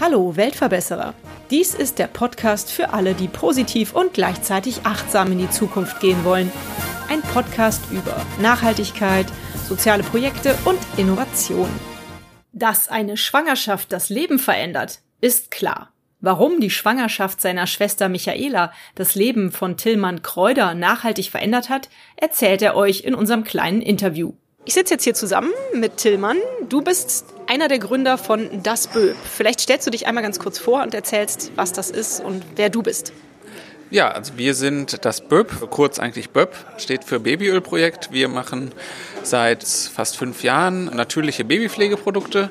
Hallo Weltverbesserer. Dies ist der Podcast für alle, die positiv und gleichzeitig achtsam in die Zukunft gehen wollen. Ein Podcast über Nachhaltigkeit, soziale Projekte und Innovation. Dass eine Schwangerschaft das Leben verändert, ist klar. Warum die Schwangerschaft seiner Schwester Michaela das Leben von Tillmann Kräuder nachhaltig verändert hat, erzählt er euch in unserem kleinen Interview. Ich sitze jetzt hier zusammen mit Tillmann. Du bist einer der Gründer von Das Böb. Vielleicht stellst du dich einmal ganz kurz vor und erzählst, was das ist und wer du bist. Ja, also wir sind das BÖB, kurz eigentlich BÖB, steht für Babyölprojekt. Wir machen seit fast fünf Jahren natürliche Babypflegeprodukte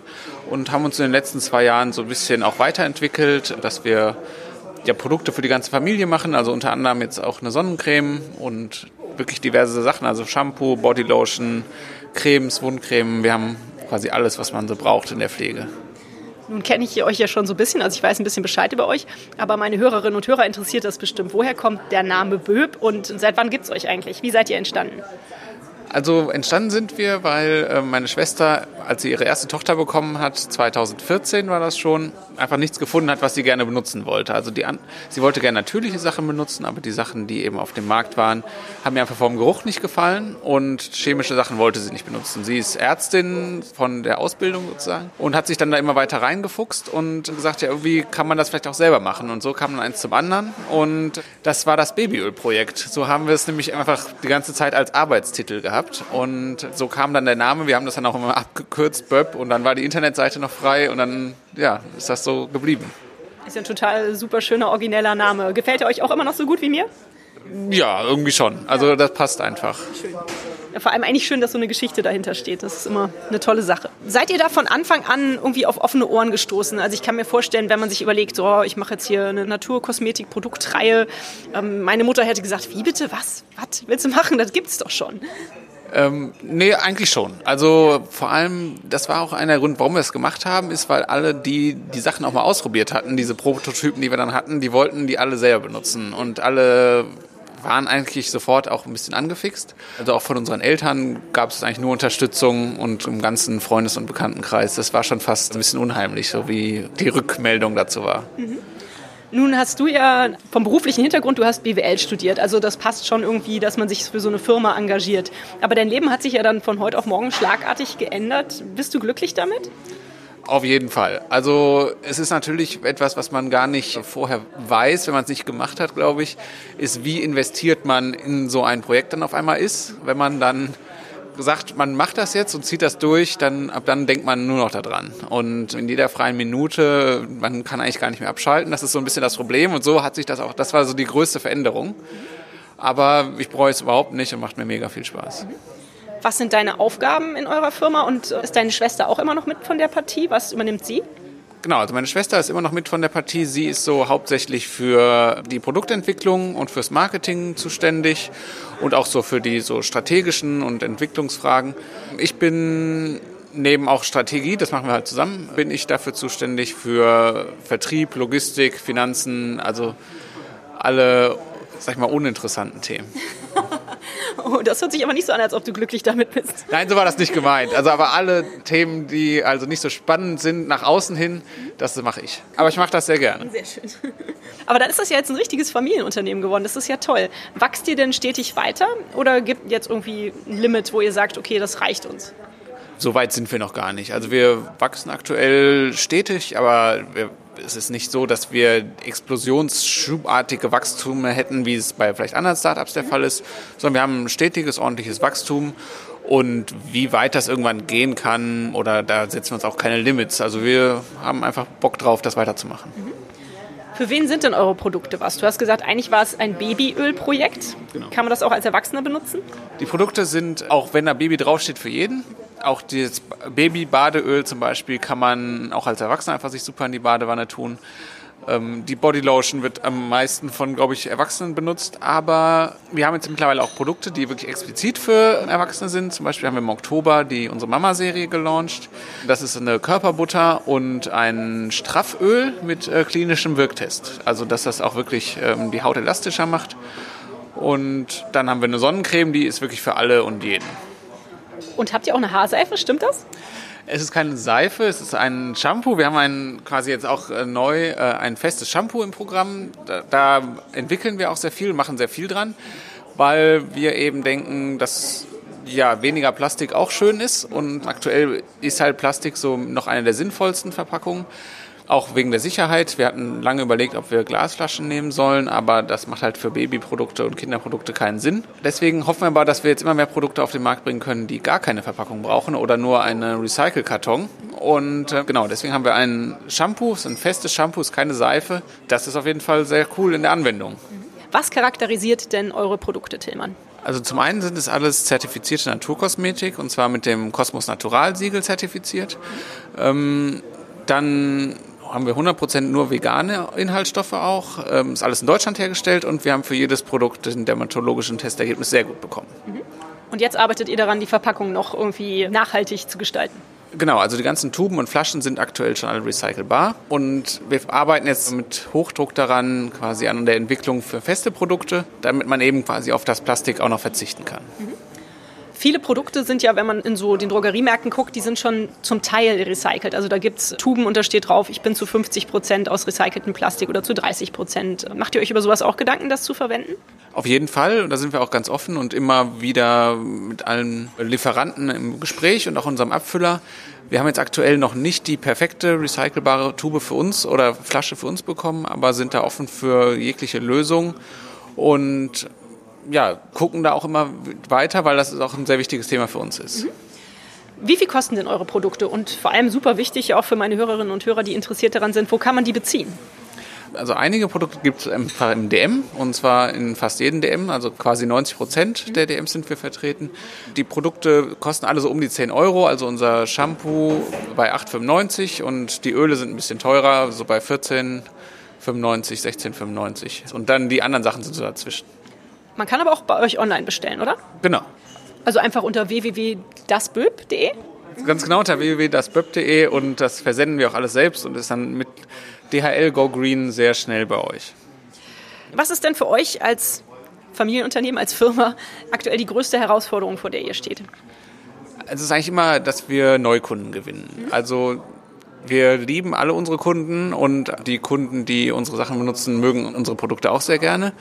und haben uns in den letzten zwei Jahren so ein bisschen auch weiterentwickelt, dass wir ja, Produkte für die ganze Familie machen, also unter anderem jetzt auch eine Sonnencreme und wirklich diverse Sachen, also Shampoo, Bodylotion, Cremes, Wundcreme. Wir haben quasi alles, was man so braucht in der Pflege. Nun kenne ich euch ja schon so ein bisschen, also ich weiß ein bisschen Bescheid über euch, aber meine Hörerinnen und Hörer interessiert das bestimmt. Woher kommt der Name Böb und seit wann gibt es euch eigentlich? Wie seid ihr entstanden? Also entstanden sind wir, weil äh, meine Schwester, als sie ihre erste Tochter bekommen hat, 2014 war das schon, einfach nichts gefunden hat, was sie gerne benutzen wollte. Also die, sie wollte gerne natürliche Sachen benutzen, aber die Sachen, die eben auf dem Markt waren, haben ihr einfach vom Geruch nicht gefallen und chemische Sachen wollte sie nicht benutzen. Sie ist Ärztin von der Ausbildung sozusagen und hat sich dann da immer weiter reingefuchst und gesagt, ja, irgendwie kann man das vielleicht auch selber machen. Und so kam dann eins zum anderen und das war das Babyölprojekt. So haben wir es nämlich einfach die ganze Zeit als Arbeitstitel gehabt gehabt und so kam dann der Name. Wir haben das dann auch immer abgekürzt, Böb, und dann war die Internetseite noch frei und dann ja, ist das so geblieben. Ist ein total super schöner, origineller Name. Gefällt er euch auch immer noch so gut wie mir? Ja, irgendwie schon. Also das passt einfach. Schön. Ja, vor allem eigentlich schön, dass so eine Geschichte dahinter steht. Das ist immer eine tolle Sache. Seid ihr da von Anfang an irgendwie auf offene Ohren gestoßen? Also ich kann mir vorstellen, wenn man sich überlegt, so, ich mache jetzt hier eine Naturkosmetik-Produktreihe. Ähm, meine Mutter hätte gesagt, wie bitte, was? Was willst du machen? Das gibt's doch schon. Ähm, nee, eigentlich schon. Also vor allem, das war auch einer der Gründe, warum wir es gemacht haben, ist, weil alle, die die Sachen auch mal ausprobiert hatten, diese Prototypen, die wir dann hatten, die wollten die alle selber benutzen. Und alle waren eigentlich sofort auch ein bisschen angefixt. Also auch von unseren Eltern gab es eigentlich nur Unterstützung und im ganzen Freundes- und Bekanntenkreis. Das war schon fast ein bisschen unheimlich, so wie die Rückmeldung dazu war. Mhm. Nun hast du ja vom beruflichen Hintergrund, du hast BWL studiert, also das passt schon irgendwie, dass man sich für so eine Firma engagiert. Aber dein Leben hat sich ja dann von heute auf morgen schlagartig geändert. Bist du glücklich damit? Auf jeden Fall. Also es ist natürlich etwas, was man gar nicht vorher weiß, wenn man es nicht gemacht hat, glaube ich, ist, wie investiert man in so ein Projekt dann auf einmal ist, wenn man dann sagt, man macht das jetzt und zieht das durch, dann ab dann denkt man nur noch daran. Und in jeder freien Minute, man kann eigentlich gar nicht mehr abschalten. Das ist so ein bisschen das Problem. Und so hat sich das auch, das war so die größte Veränderung. Aber ich bereue es überhaupt nicht und macht mir mega viel Spaß. Was sind deine Aufgaben in eurer Firma und ist deine Schwester auch immer noch mit von der Partie? Was übernimmt sie? Genau, also meine Schwester ist immer noch mit von der Partie. Sie ist so hauptsächlich für die Produktentwicklung und fürs Marketing zuständig und auch so für die so strategischen und Entwicklungsfragen. Ich bin neben auch Strategie, das machen wir halt zusammen, bin ich dafür zuständig für Vertrieb, Logistik, Finanzen, also alle, sag ich mal, uninteressanten Themen. Oh, das hört sich aber nicht so an, als ob du glücklich damit bist. Nein, so war das nicht gemeint. Also aber alle Themen, die also nicht so spannend sind nach außen hin, das mache ich. Aber ich mache das sehr gerne. Sehr schön. Aber dann ist das ja jetzt ein richtiges Familienunternehmen geworden. Das ist ja toll. Wachst ihr denn stetig weiter oder gibt jetzt irgendwie ein Limit, wo ihr sagt, okay, das reicht uns? So weit sind wir noch gar nicht. Also wir wachsen aktuell stetig, aber wir es ist nicht so, dass wir explosionsschubartige Wachstum hätten, wie es bei vielleicht anderen Startups der Fall ist, sondern wir haben ein stetiges, ordentliches Wachstum. Und wie weit das irgendwann gehen kann, oder da setzen wir uns auch keine Limits. Also wir haben einfach Bock drauf, das weiterzumachen. Für wen sind denn eure Produkte was? Du hast gesagt, eigentlich war es ein Babyölprojekt. Genau. Kann man das auch als Erwachsener benutzen? Die Produkte sind, auch wenn da Baby draufsteht, für jeden auch das Baby-Badeöl zum Beispiel kann man auch als Erwachsener einfach sich super in die Badewanne tun. Ähm, die Bodylotion wird am meisten von, glaube ich, Erwachsenen benutzt, aber wir haben jetzt mittlerweile auch Produkte, die wirklich explizit für Erwachsene sind. Zum Beispiel haben wir im Oktober die unsere Mama-Serie gelauncht. Das ist eine Körperbutter und ein Strafföl mit äh, klinischem Wirktest. Also, dass das auch wirklich ähm, die Haut elastischer macht. Und dann haben wir eine Sonnencreme, die ist wirklich für alle und jeden. Und habt ihr auch eine Haarseife, stimmt das? Es ist keine Seife, es ist ein Shampoo. Wir haben ein, quasi jetzt auch äh, neu äh, ein festes Shampoo im Programm. Da, da entwickeln wir auch sehr viel, machen sehr viel dran, weil wir eben denken, dass ja, weniger Plastik auch schön ist. Und aktuell ist halt Plastik so noch eine der sinnvollsten Verpackungen. Auch wegen der Sicherheit. Wir hatten lange überlegt, ob wir Glasflaschen nehmen sollen, aber das macht halt für Babyprodukte und Kinderprodukte keinen Sinn. Deswegen hoffen wir aber, dass wir jetzt immer mehr Produkte auf den Markt bringen können, die gar keine Verpackung brauchen oder nur einen Recycle-Karton. Und äh, genau, deswegen haben wir ein Shampoo, ein festes Shampoo, ist keine Seife. Das ist auf jeden Fall sehr cool in der Anwendung. Was charakterisiert denn eure Produkte, Tillmann? Also zum einen sind es alles zertifizierte Naturkosmetik und zwar mit dem Cosmos Natural Siegel zertifiziert. Ähm, dann haben wir 100% nur vegane Inhaltsstoffe auch. Ähm, ist alles in Deutschland hergestellt und wir haben für jedes Produkt den dermatologischen Testergebnis sehr gut bekommen. Mhm. Und jetzt arbeitet ihr daran, die Verpackung noch irgendwie nachhaltig zu gestalten? Genau, also die ganzen Tuben und Flaschen sind aktuell schon alle recycelbar und wir arbeiten jetzt mit Hochdruck daran, quasi an der Entwicklung für feste Produkte, damit man eben quasi auf das Plastik auch noch verzichten kann. Mhm. Viele Produkte sind ja, wenn man in so den Drogeriemärkten guckt, die sind schon zum Teil recycelt. Also da gibt es Tuben und da steht drauf, ich bin zu 50 Prozent aus recyceltem Plastik oder zu 30 Prozent. Macht ihr euch über sowas auch Gedanken, das zu verwenden? Auf jeden Fall, und da sind wir auch ganz offen und immer wieder mit allen Lieferanten im Gespräch und auch unserem Abfüller. Wir haben jetzt aktuell noch nicht die perfekte recycelbare Tube für uns oder Flasche für uns bekommen, aber sind da offen für jegliche Lösung und ja, gucken da auch immer weiter, weil das auch ein sehr wichtiges Thema für uns ist. Mhm. Wie viel kosten denn eure Produkte? Und vor allem super wichtig, auch für meine Hörerinnen und Hörer, die interessiert daran sind, wo kann man die beziehen? Also einige Produkte gibt es im DM und zwar in fast jedem DM, also quasi 90 Prozent der DMs sind wir vertreten. Die Produkte kosten alle so um die 10 Euro, also unser Shampoo bei 8,95 und die Öle sind ein bisschen teurer, so bei 14,95, 16,95 und dann die anderen Sachen sind so dazwischen. Man kann aber auch bei euch online bestellen, oder? Genau. Also einfach unter www.dasböb.de? Ganz genau unter www.dasböb.de und das versenden wir auch alles selbst und ist dann mit DHL Go Green sehr schnell bei euch. Was ist denn für euch als Familienunternehmen, als Firma aktuell die größte Herausforderung, vor der ihr steht? Es ist eigentlich immer, dass wir Neukunden gewinnen. Mhm. Also wir lieben alle unsere Kunden und die Kunden, die unsere Sachen benutzen, mögen unsere Produkte auch sehr gerne.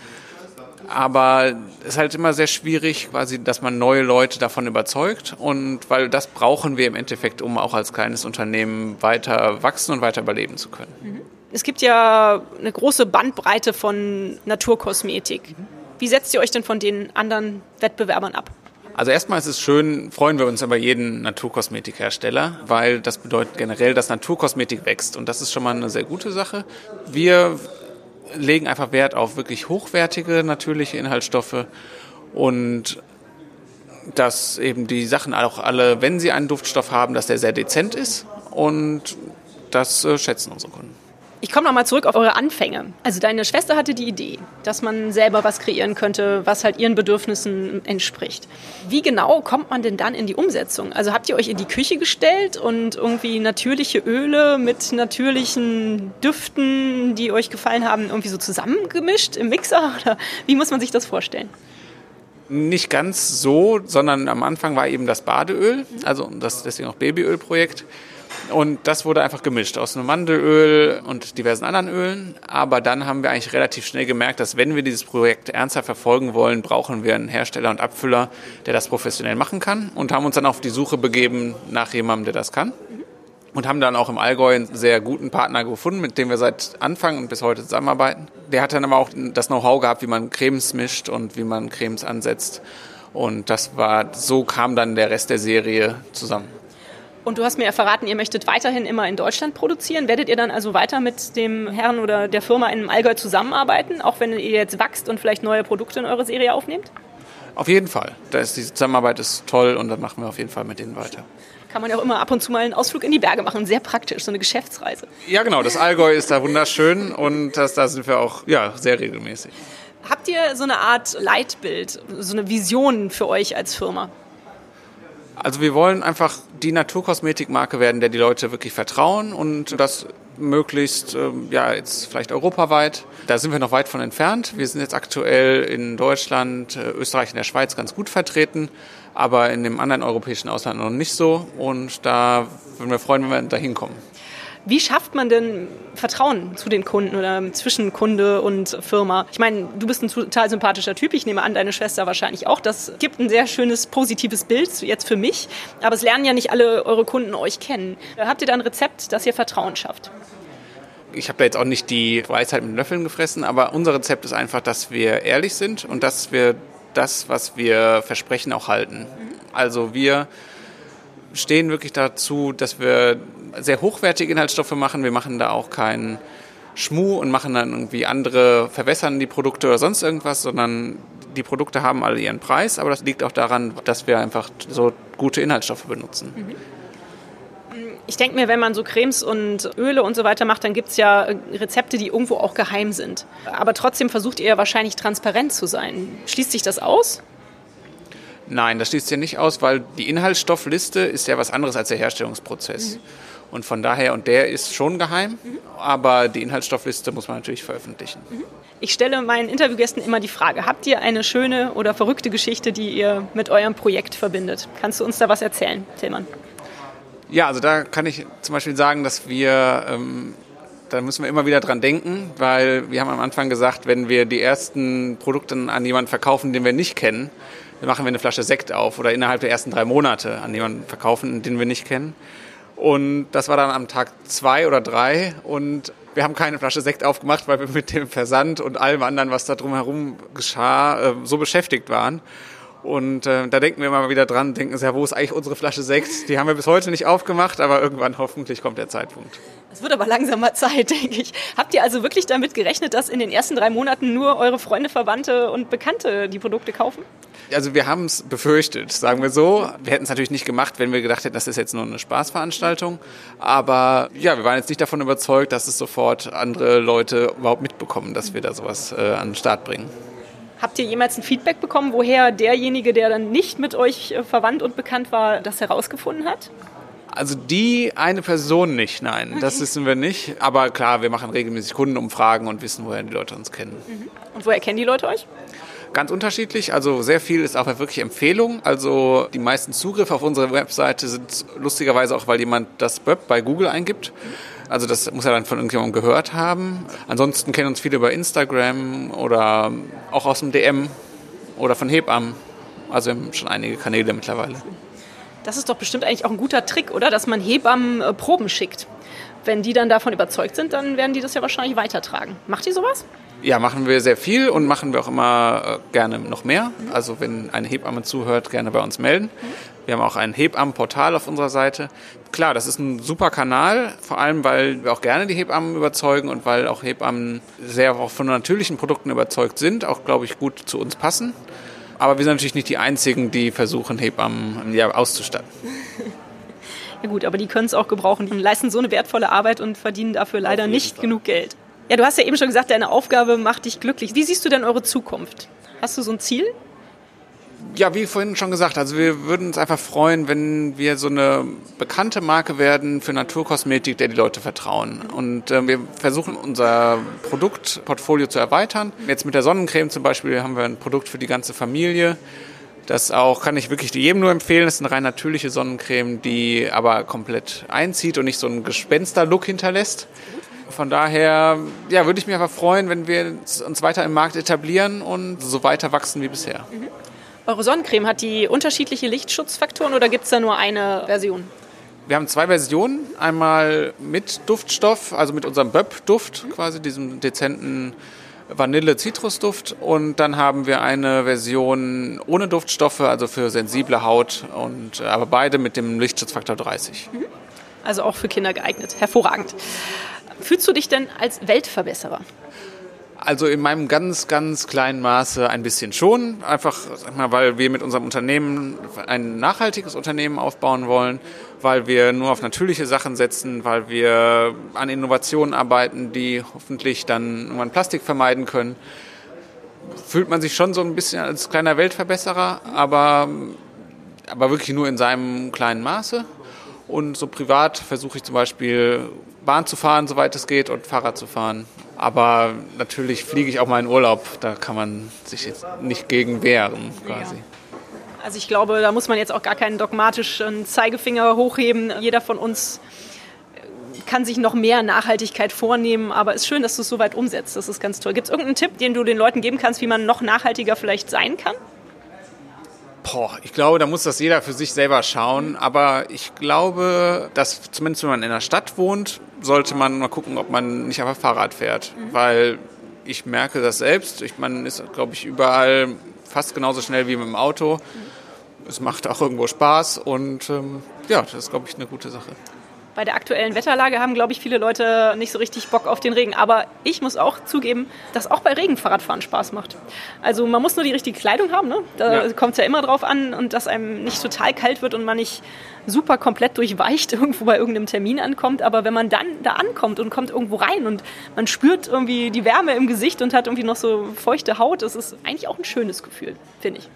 Aber es ist halt immer sehr schwierig, quasi, dass man neue Leute davon überzeugt. Und weil das brauchen wir im Endeffekt, um auch als kleines Unternehmen weiter wachsen und weiter überleben zu können. Mhm. Es gibt ja eine große Bandbreite von Naturkosmetik. Wie setzt ihr euch denn von den anderen Wettbewerbern ab? Also erstmal ist es schön, freuen wir uns über jeden Naturkosmetikhersteller, weil das bedeutet generell, dass Naturkosmetik wächst und das ist schon mal eine sehr gute Sache. Wir legen einfach Wert auf wirklich hochwertige natürliche Inhaltsstoffe und dass eben die Sachen auch alle, wenn sie einen Duftstoff haben, dass der sehr dezent ist und das äh, schätzen unsere Kunden. Ich komme nochmal zurück auf eure Anfänge. Also deine Schwester hatte die Idee, dass man selber was kreieren könnte, was halt ihren Bedürfnissen entspricht. Wie genau kommt man denn dann in die Umsetzung? Also habt ihr euch in die Küche gestellt und irgendwie natürliche Öle mit natürlichen Düften, die euch gefallen haben, irgendwie so zusammengemischt im Mixer? Oder wie muss man sich das vorstellen? Nicht ganz so, sondern am Anfang war eben das Badeöl, also das deswegen auch Babyölprojekt. Und das wurde einfach gemischt aus einem Mandelöl und diversen anderen Ölen. Aber dann haben wir eigentlich relativ schnell gemerkt, dass wenn wir dieses Projekt ernsthaft verfolgen wollen, brauchen wir einen Hersteller und Abfüller, der das professionell machen kann. Und haben uns dann auf die Suche begeben nach jemandem, der das kann. Und haben dann auch im Allgäu einen sehr guten Partner gefunden, mit dem wir seit Anfang und bis heute zusammenarbeiten. Der hat dann aber auch das Know-how gehabt, wie man Cremes mischt und wie man Cremes ansetzt. Und das war, so kam dann der Rest der Serie zusammen. Und du hast mir ja verraten, ihr möchtet weiterhin immer in Deutschland produzieren. Werdet ihr dann also weiter mit dem Herrn oder der Firma in Allgäu zusammenarbeiten, auch wenn ihr jetzt wächst und vielleicht neue Produkte in eure Serie aufnehmt? Auf jeden Fall. Da ist die Zusammenarbeit ist toll und dann machen wir auf jeden Fall mit denen weiter. Kann man ja auch immer ab und zu mal einen Ausflug in die Berge machen. Sehr praktisch, so eine Geschäftsreise. Ja, genau. Das Allgäu ist da wunderschön und das, da sind wir auch ja, sehr regelmäßig. Habt ihr so eine Art Leitbild, so eine Vision für euch als Firma? Also wir wollen einfach die Naturkosmetikmarke werden, der die Leute wirklich vertrauen und das möglichst, ähm, ja, jetzt vielleicht europaweit. Da sind wir noch weit von entfernt. Wir sind jetzt aktuell in Deutschland, äh, Österreich und der Schweiz ganz gut vertreten, aber in dem anderen europäischen Ausland noch nicht so. Und da würden wir freuen, wenn wir da hinkommen. Wie schafft man denn Vertrauen zu den Kunden oder zwischen Kunde und Firma? Ich meine, du bist ein total sympathischer Typ. Ich nehme an, deine Schwester wahrscheinlich auch. Das gibt ein sehr schönes, positives Bild jetzt für mich. Aber es lernen ja nicht alle eure Kunden euch kennen. Habt ihr da ein Rezept, das ihr Vertrauen schafft? ich habe da jetzt auch nicht die Weisheit mit Löffeln gefressen, aber unser Rezept ist einfach, dass wir ehrlich sind und dass wir das, was wir versprechen, auch halten. Also wir stehen wirklich dazu, dass wir sehr hochwertige Inhaltsstoffe machen. Wir machen da auch keinen Schmuh und machen dann irgendwie andere, verwässern die Produkte oder sonst irgendwas, sondern die Produkte haben alle ihren Preis, aber das liegt auch daran, dass wir einfach so gute Inhaltsstoffe benutzen. Mhm. Ich denke mir, wenn man so Cremes und Öle und so weiter macht, dann gibt es ja Rezepte, die irgendwo auch geheim sind. Aber trotzdem versucht ihr ja wahrscheinlich transparent zu sein. Schließt sich das aus? Nein, das schließt sich ja nicht aus, weil die Inhaltsstoffliste ist ja was anderes als der Herstellungsprozess. Mhm. Und von daher, und der ist schon geheim, mhm. aber die Inhaltsstoffliste muss man natürlich veröffentlichen. Mhm. Ich stelle meinen Interviewgästen immer die Frage, habt ihr eine schöne oder verrückte Geschichte, die ihr mit eurem Projekt verbindet? Kannst du uns da was erzählen, Tillmann? Ja, also da kann ich zum Beispiel sagen, dass wir, ähm, da müssen wir immer wieder dran denken, weil wir haben am Anfang gesagt, wenn wir die ersten Produkte an jemanden verkaufen, den wir nicht kennen, dann machen wir eine Flasche Sekt auf oder innerhalb der ersten drei Monate an jemanden verkaufen, den wir nicht kennen. Und das war dann am Tag zwei oder drei und wir haben keine Flasche Sekt aufgemacht, weil wir mit dem Versand und allem anderen, was da drumherum geschah, äh, so beschäftigt waren. Und äh, da denken wir mal wieder dran, denken ja, wo ist eigentlich unsere Flasche Sekt? Die haben wir bis heute nicht aufgemacht, aber irgendwann hoffentlich kommt der Zeitpunkt. Es wird aber langsam mal Zeit, denke ich. Habt ihr also wirklich damit gerechnet, dass in den ersten drei Monaten nur eure Freunde, Verwandte und Bekannte die Produkte kaufen? Also wir haben es befürchtet, sagen wir so. Wir hätten es natürlich nicht gemacht, wenn wir gedacht hätten, das ist jetzt nur eine Spaßveranstaltung. Aber ja, wir waren jetzt nicht davon überzeugt, dass es sofort andere Leute überhaupt mitbekommen, dass wir da sowas äh, an den Start bringen. Habt ihr jemals ein Feedback bekommen, woher derjenige, der dann nicht mit euch äh, verwandt und bekannt war, das herausgefunden hat? Also die eine Person nicht, nein, okay. das wissen wir nicht. Aber klar, wir machen regelmäßig Kundenumfragen und wissen, woher die Leute uns kennen. Mhm. Und woher kennen die Leute euch? Ganz unterschiedlich. Also sehr viel ist auch wirklich Empfehlung. Also die meisten Zugriffe auf unsere Webseite sind lustigerweise auch, weil jemand das Web bei Google eingibt. Also das muss er dann von irgendjemandem gehört haben. Ansonsten kennen uns viele über Instagram oder auch aus dem DM oder von Hebammen. Also wir haben schon einige Kanäle mittlerweile. Das ist doch bestimmt eigentlich auch ein guter Trick, oder? Dass man Hebammen äh, Proben schickt. Wenn die dann davon überzeugt sind, dann werden die das ja wahrscheinlich weitertragen. Macht ihr sowas? Ja, machen wir sehr viel und machen wir auch immer äh, gerne noch mehr. Also wenn eine Hebamme zuhört, gerne bei uns melden. Wir haben auch ein Hebammenportal auf unserer Seite. Klar, das ist ein super Kanal, vor allem weil wir auch gerne die Hebammen überzeugen und weil auch Hebammen sehr auch von natürlichen Produkten überzeugt sind, auch glaube ich gut zu uns passen. Aber wir sind natürlich nicht die Einzigen, die versuchen, Hebammen ja, auszustatten. Ja gut, aber die können es auch gebrauchen. Die leisten so eine wertvolle Arbeit und verdienen dafür leider nicht Fall. genug Geld. Ja, du hast ja eben schon gesagt, deine Aufgabe macht dich glücklich. Wie siehst du denn eure Zukunft? Hast du so ein Ziel? Ja, wie vorhin schon gesagt, also wir würden uns einfach freuen, wenn wir so eine bekannte Marke werden für Naturkosmetik, der die Leute vertrauen. Und äh, wir versuchen unser Produktportfolio zu erweitern. Jetzt mit der Sonnencreme zum Beispiel haben wir ein Produkt für die ganze Familie. Das auch kann ich wirklich jedem nur empfehlen. Das ist eine rein natürliche Sonnencreme, die aber komplett einzieht und nicht so einen Gespenster-Look hinterlässt. Von daher ja, würde ich mich einfach freuen, wenn wir uns weiter im Markt etablieren und so weiter wachsen wie bisher. Mhm. Eure Sonnencreme hat die unterschiedliche Lichtschutzfaktoren oder gibt es da nur eine Version? Wir haben zwei Versionen. Einmal mit Duftstoff, also mit unserem Böb-Duft, mhm. quasi diesem dezenten Vanille-Zitrusduft. Und dann haben wir eine Version ohne Duftstoffe, also für sensible Haut, und, aber beide mit dem Lichtschutzfaktor 30. Mhm. Also auch für Kinder geeignet. Hervorragend. Fühlst du dich denn als Weltverbesserer? Also in meinem ganz, ganz kleinen Maße ein bisschen schon. Einfach, mal, weil wir mit unserem Unternehmen ein nachhaltiges Unternehmen aufbauen wollen, weil wir nur auf natürliche Sachen setzen, weil wir an Innovationen arbeiten, die hoffentlich dann irgendwann Plastik vermeiden können. Fühlt man sich schon so ein bisschen als kleiner Weltverbesserer, aber aber wirklich nur in seinem kleinen Maße. Und so privat versuche ich zum Beispiel Bahn zu fahren, soweit es geht, und Fahrrad zu fahren. Aber natürlich fliege ich auch mal in Urlaub. Da kann man sich jetzt nicht gegen wehren, quasi. Ja. Also ich glaube, da muss man jetzt auch gar keinen dogmatischen Zeigefinger hochheben. Jeder von uns kann sich noch mehr Nachhaltigkeit vornehmen, aber es ist schön, dass du es so weit umsetzt. Das ist ganz toll. Gibt es irgendeinen Tipp, den du den Leuten geben kannst, wie man noch nachhaltiger vielleicht sein kann? Boah, ich glaube, da muss das jeder für sich selber schauen. Aber ich glaube, dass zumindest wenn man in der Stadt wohnt, sollte man mal gucken, ob man nicht einfach Fahrrad fährt. Mhm. Weil ich merke das selbst. Ich, man ist, glaube ich, überall fast genauso schnell wie mit dem Auto. Mhm. Es macht auch irgendwo Spaß und ähm, ja, das ist, glaube ich, eine gute Sache bei der aktuellen Wetterlage haben, glaube ich, viele Leute nicht so richtig Bock auf den Regen. Aber ich muss auch zugeben, dass auch bei Regen Fahrradfahren Spaß macht. Also man muss nur die richtige Kleidung haben, ne? da ja. kommt es ja immer drauf an und dass einem nicht total kalt wird und man nicht super komplett durchweicht irgendwo bei irgendeinem Termin ankommt. Aber wenn man dann da ankommt und kommt irgendwo rein und man spürt irgendwie die Wärme im Gesicht und hat irgendwie noch so feuchte Haut, das ist eigentlich auch ein schönes Gefühl, finde ich.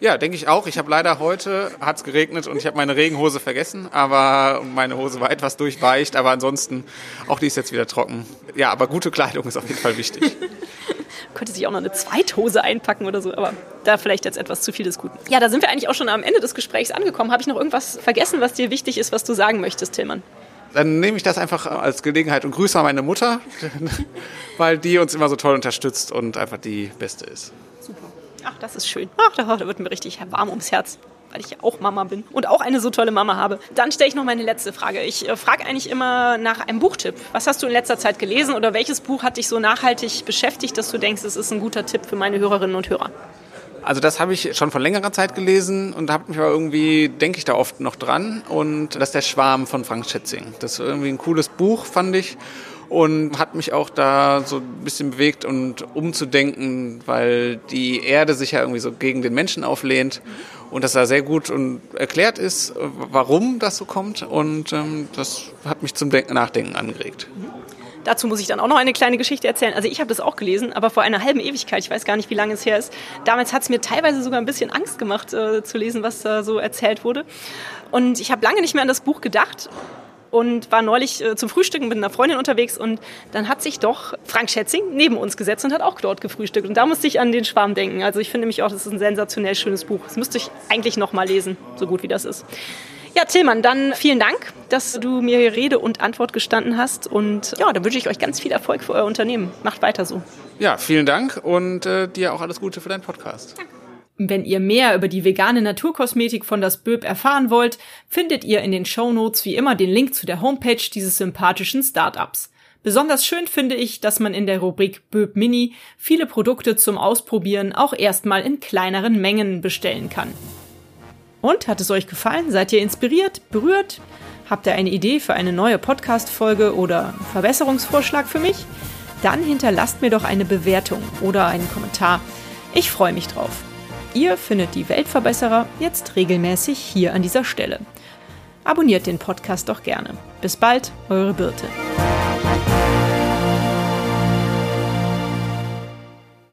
Ja, denke ich auch. Ich habe leider heute, hat es geregnet und ich habe meine Regenhose vergessen, aber meine Hose war etwas durchweicht, aber ansonsten, auch die ist jetzt wieder trocken. Ja, aber gute Kleidung ist auf jeden Fall wichtig. Könnte sich auch noch eine Zweithose einpacken oder so, aber da vielleicht jetzt etwas zu viel des Guten. Ja, da sind wir eigentlich auch schon am Ende des Gesprächs angekommen. Habe ich noch irgendwas vergessen, was dir wichtig ist, was du sagen möchtest, Tillmann? Dann nehme ich das einfach als Gelegenheit und grüße meine Mutter, weil die uns immer so toll unterstützt und einfach die Beste ist. Ach, das ist schön. Ach, da wird mir richtig warm ums Herz weil ich ja auch Mama bin und auch eine so tolle Mama habe. Dann stelle ich noch meine letzte Frage. Ich äh, frage eigentlich immer nach einem Buchtipp. Was hast du in letzter Zeit gelesen oder welches Buch hat dich so nachhaltig beschäftigt, dass du denkst, es ist ein guter Tipp für meine Hörerinnen und Hörer? Also das habe ich schon vor längerer Zeit gelesen und habe mich aber irgendwie, denke ich da oft noch dran. Und das ist der Schwarm von Frank Schätzing. Das ist irgendwie ein cooles Buch, fand ich und hat mich auch da so ein bisschen bewegt und umzudenken, weil die Erde sich ja irgendwie so gegen den Menschen auflehnt und das da sehr gut und erklärt ist, warum das so kommt und ähm, das hat mich zum Denken, Nachdenken angeregt. Dazu muss ich dann auch noch eine kleine Geschichte erzählen. Also ich habe das auch gelesen, aber vor einer halben Ewigkeit. Ich weiß gar nicht, wie lange es her ist. Damals hat es mir teilweise sogar ein bisschen Angst gemacht, äh, zu lesen, was da so erzählt wurde. Und ich habe lange nicht mehr an das Buch gedacht und war neulich äh, zum Frühstücken mit einer Freundin unterwegs und dann hat sich doch Frank Schätzing neben uns gesetzt und hat auch dort gefrühstückt. Und da musste ich an den Schwarm denken. Also ich finde mich auch, das ist ein sensationell schönes Buch. Das müsste ich eigentlich noch mal lesen, so gut wie das ist. Ja, Tillmann, dann vielen Dank, dass du mir Rede und Antwort gestanden hast. Und ja, dann wünsche ich euch ganz viel Erfolg für euer Unternehmen. Macht weiter so. Ja, vielen Dank und äh, dir auch alles Gute für deinen Podcast. Danke. Wenn ihr mehr über die vegane Naturkosmetik von das Böb erfahren wollt, findet ihr in den Show Notes wie immer den Link zu der Homepage dieses sympathischen Startups. Besonders schön finde ich, dass man in der Rubrik Böb Mini viele Produkte zum Ausprobieren auch erstmal in kleineren Mengen bestellen kann. Und hat es euch gefallen? Seid ihr inspiriert, berührt? Habt ihr eine Idee für eine neue Podcast-Folge oder Verbesserungsvorschlag für mich? Dann hinterlasst mir doch eine Bewertung oder einen Kommentar. Ich freue mich drauf. Ihr findet die Weltverbesserer jetzt regelmäßig hier an dieser Stelle. Abonniert den Podcast doch gerne. Bis bald, eure Birte.